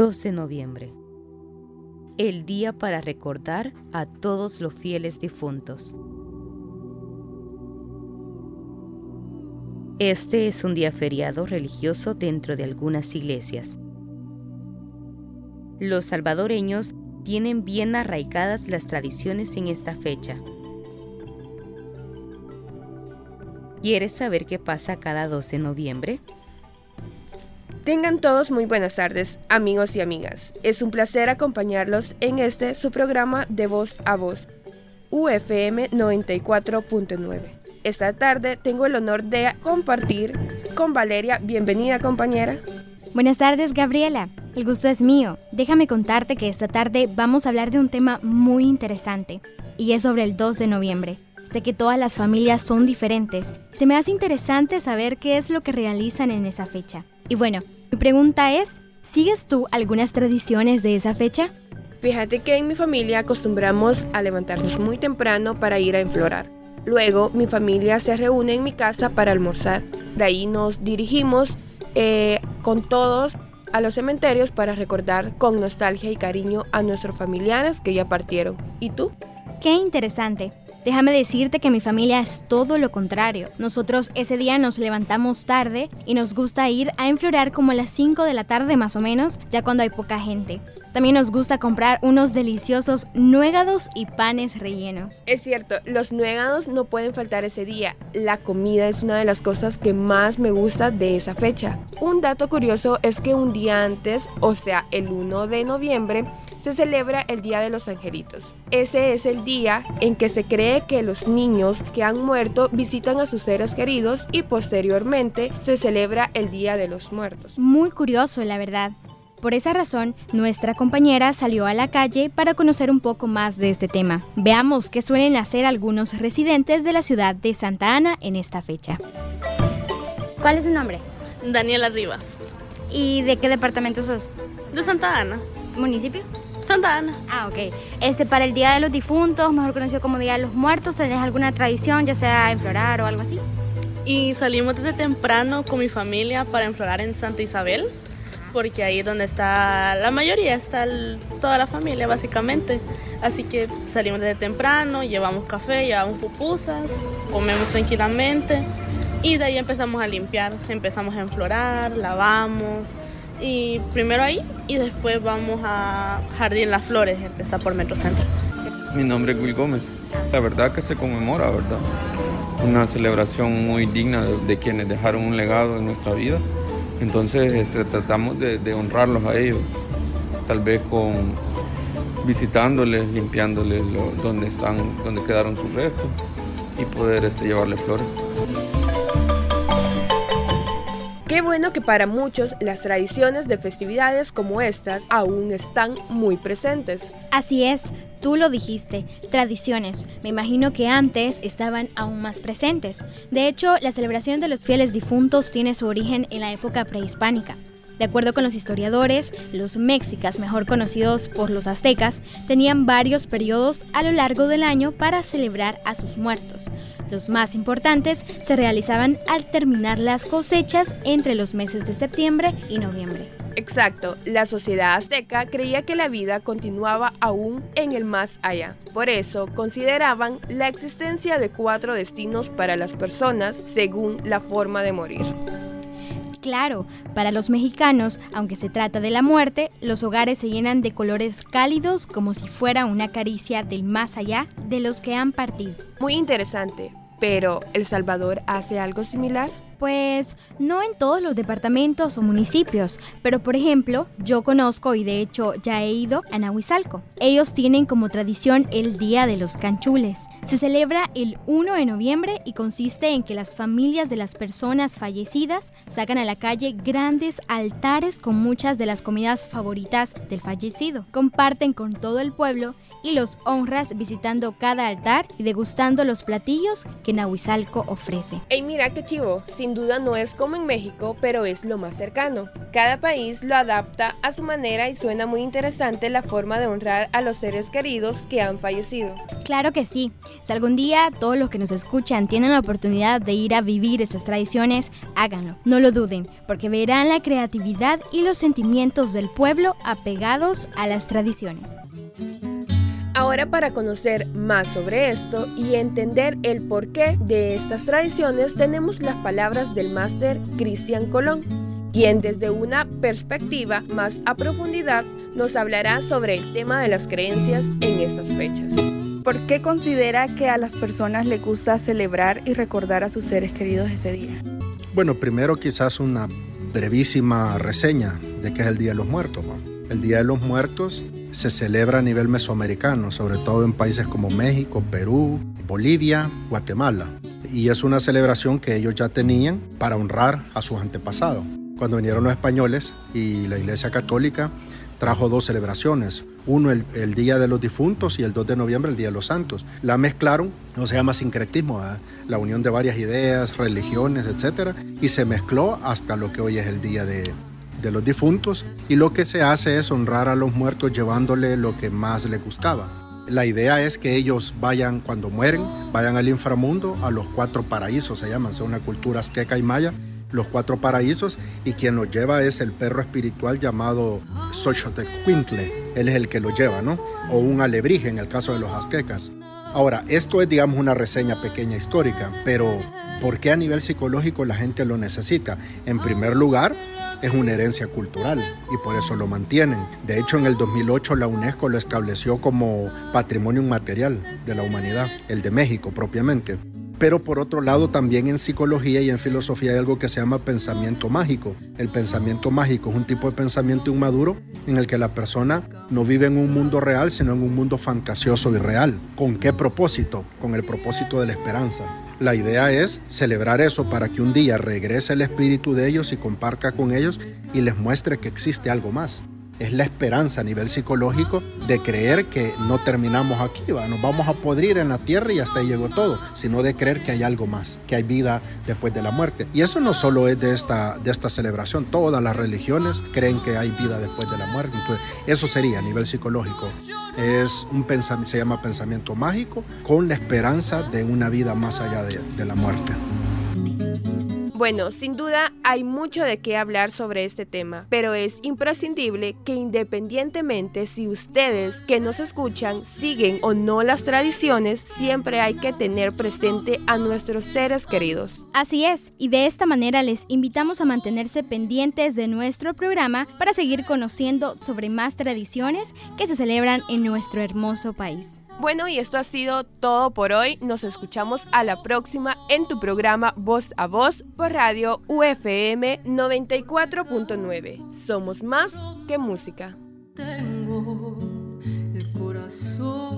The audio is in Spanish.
2 de noviembre. El día para recordar a todos los fieles difuntos. Este es un día feriado religioso dentro de algunas iglesias. Los salvadoreños tienen bien arraigadas las tradiciones en esta fecha. ¿Quieres saber qué pasa cada 2 de noviembre? Tengan todos muy buenas tardes, amigos y amigas. Es un placer acompañarlos en este su programa de voz a voz, UFM 94.9. Esta tarde tengo el honor de compartir con Valeria. Bienvenida, compañera. Buenas tardes, Gabriela. El gusto es mío. Déjame contarte que esta tarde vamos a hablar de un tema muy interesante, y es sobre el 2 de noviembre. Sé que todas las familias son diferentes. Se me hace interesante saber qué es lo que realizan en esa fecha. Y bueno, mi pregunta es, ¿sigues tú algunas tradiciones de esa fecha? Fíjate que en mi familia acostumbramos a levantarnos muy temprano para ir a enflorar. Luego mi familia se reúne en mi casa para almorzar. De ahí nos dirigimos eh, con todos a los cementerios para recordar con nostalgia y cariño a nuestros familiares que ya partieron. ¿Y tú? Qué interesante. Déjame decirte que mi familia es todo lo contrario. Nosotros ese día nos levantamos tarde y nos gusta ir a enflorar como a las 5 de la tarde más o menos, ya cuando hay poca gente. También nos gusta comprar unos deliciosos nuegados y panes rellenos. Es cierto, los nuegados no pueden faltar ese día. La comida es una de las cosas que más me gusta de esa fecha. Un dato curioso es que un día antes, o sea, el 1 de noviembre, se celebra el Día de los Angelitos. Ese es el día en que se cree que los niños que han muerto visitan a sus seres queridos y posteriormente se celebra el Día de los Muertos. Muy curioso, la verdad. Por esa razón, nuestra compañera salió a la calle para conocer un poco más de este tema. Veamos qué suelen hacer algunos residentes de la ciudad de Santa Ana en esta fecha. ¿Cuál es su nombre? Daniela Rivas. ¿Y de qué departamento sos? De Santa Ana. ¿Municipio? Santa Ana. Ah, ok. Este, para el Día de los Difuntos, mejor conocido como Día de los Muertos, ¿tenés alguna tradición, ya sea enflorar o algo así? Y salimos desde temprano con mi familia para enflorar en Santa Isabel, porque ahí es donde está la mayoría, está toda la familia básicamente. Así que salimos desde temprano, llevamos café, llevamos pupusas, comemos tranquilamente y de ahí empezamos a limpiar, empezamos a enflorar, lavamos y primero ahí y después vamos a Jardín Las Flores, está por Metrocentro. Mi nombre es Will Gómez. La verdad que se conmemora, ¿verdad? Una celebración muy digna de, quienes dejaron un legado en nuestra vida. Entonces este, tratamos de, honrarlos a ellos, tal vez con visitándoles, limpiándoles donde están, donde quedaron sus restos y poder este, llevarles flores. Bueno que para muchos las tradiciones de festividades como estas aún están muy presentes. Así es, tú lo dijiste, tradiciones. Me imagino que antes estaban aún más presentes. De hecho, la celebración de los fieles difuntos tiene su origen en la época prehispánica. De acuerdo con los historiadores, los mexicas, mejor conocidos por los aztecas, tenían varios periodos a lo largo del año para celebrar a sus muertos. Los más importantes se realizaban al terminar las cosechas entre los meses de septiembre y noviembre. Exacto, la sociedad azteca creía que la vida continuaba aún en el más allá. Por eso consideraban la existencia de cuatro destinos para las personas según la forma de morir. Claro, para los mexicanos, aunque se trata de la muerte, los hogares se llenan de colores cálidos como si fuera una caricia del más allá de los que han partido. Muy interesante, pero ¿El Salvador hace algo similar? Pues no en todos los departamentos o municipios, pero por ejemplo, yo conozco y de hecho ya he ido a Nahuizalco. Ellos tienen como tradición el Día de los Canchules. Se celebra el 1 de noviembre y consiste en que las familias de las personas fallecidas sacan a la calle grandes altares con muchas de las comidas favoritas del fallecido. Comparten con todo el pueblo y los honras visitando cada altar y degustando los platillos que Nahuizalco ofrece. Ey, mira qué chivo. Sin duda no es como en México, pero es lo más cercano. Cada país lo adapta a su manera y suena muy interesante la forma de honrar a los seres queridos que han fallecido. Claro que sí. Si algún día todos los que nos escuchan tienen la oportunidad de ir a vivir esas tradiciones, háganlo. No lo duden, porque verán la creatividad y los sentimientos del pueblo apegados a las tradiciones. Ahora para conocer más sobre esto y entender el porqué de estas tradiciones tenemos las palabras del máster Cristian Colón, quien desde una perspectiva más a profundidad nos hablará sobre el tema de las creencias en estas fechas. ¿Por qué considera que a las personas les gusta celebrar y recordar a sus seres queridos ese día? Bueno, primero quizás una brevísima reseña de qué es el Día de los Muertos. El Día de los Muertos se celebra a nivel mesoamericano, sobre todo en países como México, Perú, Bolivia, Guatemala. Y es una celebración que ellos ya tenían para honrar a sus antepasados. Cuando vinieron los españoles y la Iglesia Católica trajo dos celebraciones, uno el, Día de los Difuntos y el 2 de noviembre el Día de los Santos. La mezclaron, no se llama sincretismo, la unión de varias ideas, religiones, etc. Y se mezcló hasta lo que hoy es el Día de, de los difuntos y lo que se hace es honrar a los muertos llevándole lo que más les gustaba. La idea es que ellos vayan, cuando mueren, vayan al inframundo, a los cuatro paraísos, se llaman, una cultura azteca y maya, los cuatro paraísos, y quien los lleva es el perro espiritual llamado Xochitl-Quintle, él es el que lo lleva, ¿no? O un alebrije en el caso de los aztecas. Ahora, esto es, digamos, una reseña pequeña histórica, pero ¿por qué a nivel psicológico la gente lo necesita? En primer lugar, es una herencia cultural y por eso lo mantienen. De hecho, en el 2008 la UNESCO lo estableció como patrimonio inmaterial de la humanidad, el de México propiamente. Pero por otro lado, también en psicología y en filosofía hay algo que se llama pensamiento mágico. El pensamiento mágico es un tipo de pensamiento inmaduro en el que la persona no vive en un mundo real, sino en un mundo fantasioso y real. ¿Con qué propósito? Con el propósito de la esperanza. La idea es celebrar eso para que un día regrese el espíritu de ellos y comparta con ellos y les muestre que existe algo más es la esperanza a nivel psicológico de creer que no terminamos aquí, nos vamos a podrir en la tierra y hasta ahí llegó todo, sino de creer que hay algo más, que hay vida después de la muerte. Y eso no solo es de esta, de esta celebración, todas las religiones creen que hay vida después de la muerte. Entonces, eso sería a nivel psicológico. Es un pensamiento, se llama pensamiento mágico con la esperanza de una vida más allá de, de la muerte. Bueno, sin duda hay mucho de qué hablar sobre este tema, pero es imprescindible que independientemente si ustedes que nos escuchan siguen o no las tradiciones, siempre hay que tener presente a nuestros seres queridos. Así es, y de esta manera les invitamos a mantenerse pendientes de nuestro programa para seguir conociendo sobre más tradiciones que se celebran en nuestro hermoso país. Bueno, y esto ha sido todo por hoy. Nos escuchamos a la próxima en tu programa Voz a Voz por Radio UFM 94.9. Somos más que música. Tengo el corazón.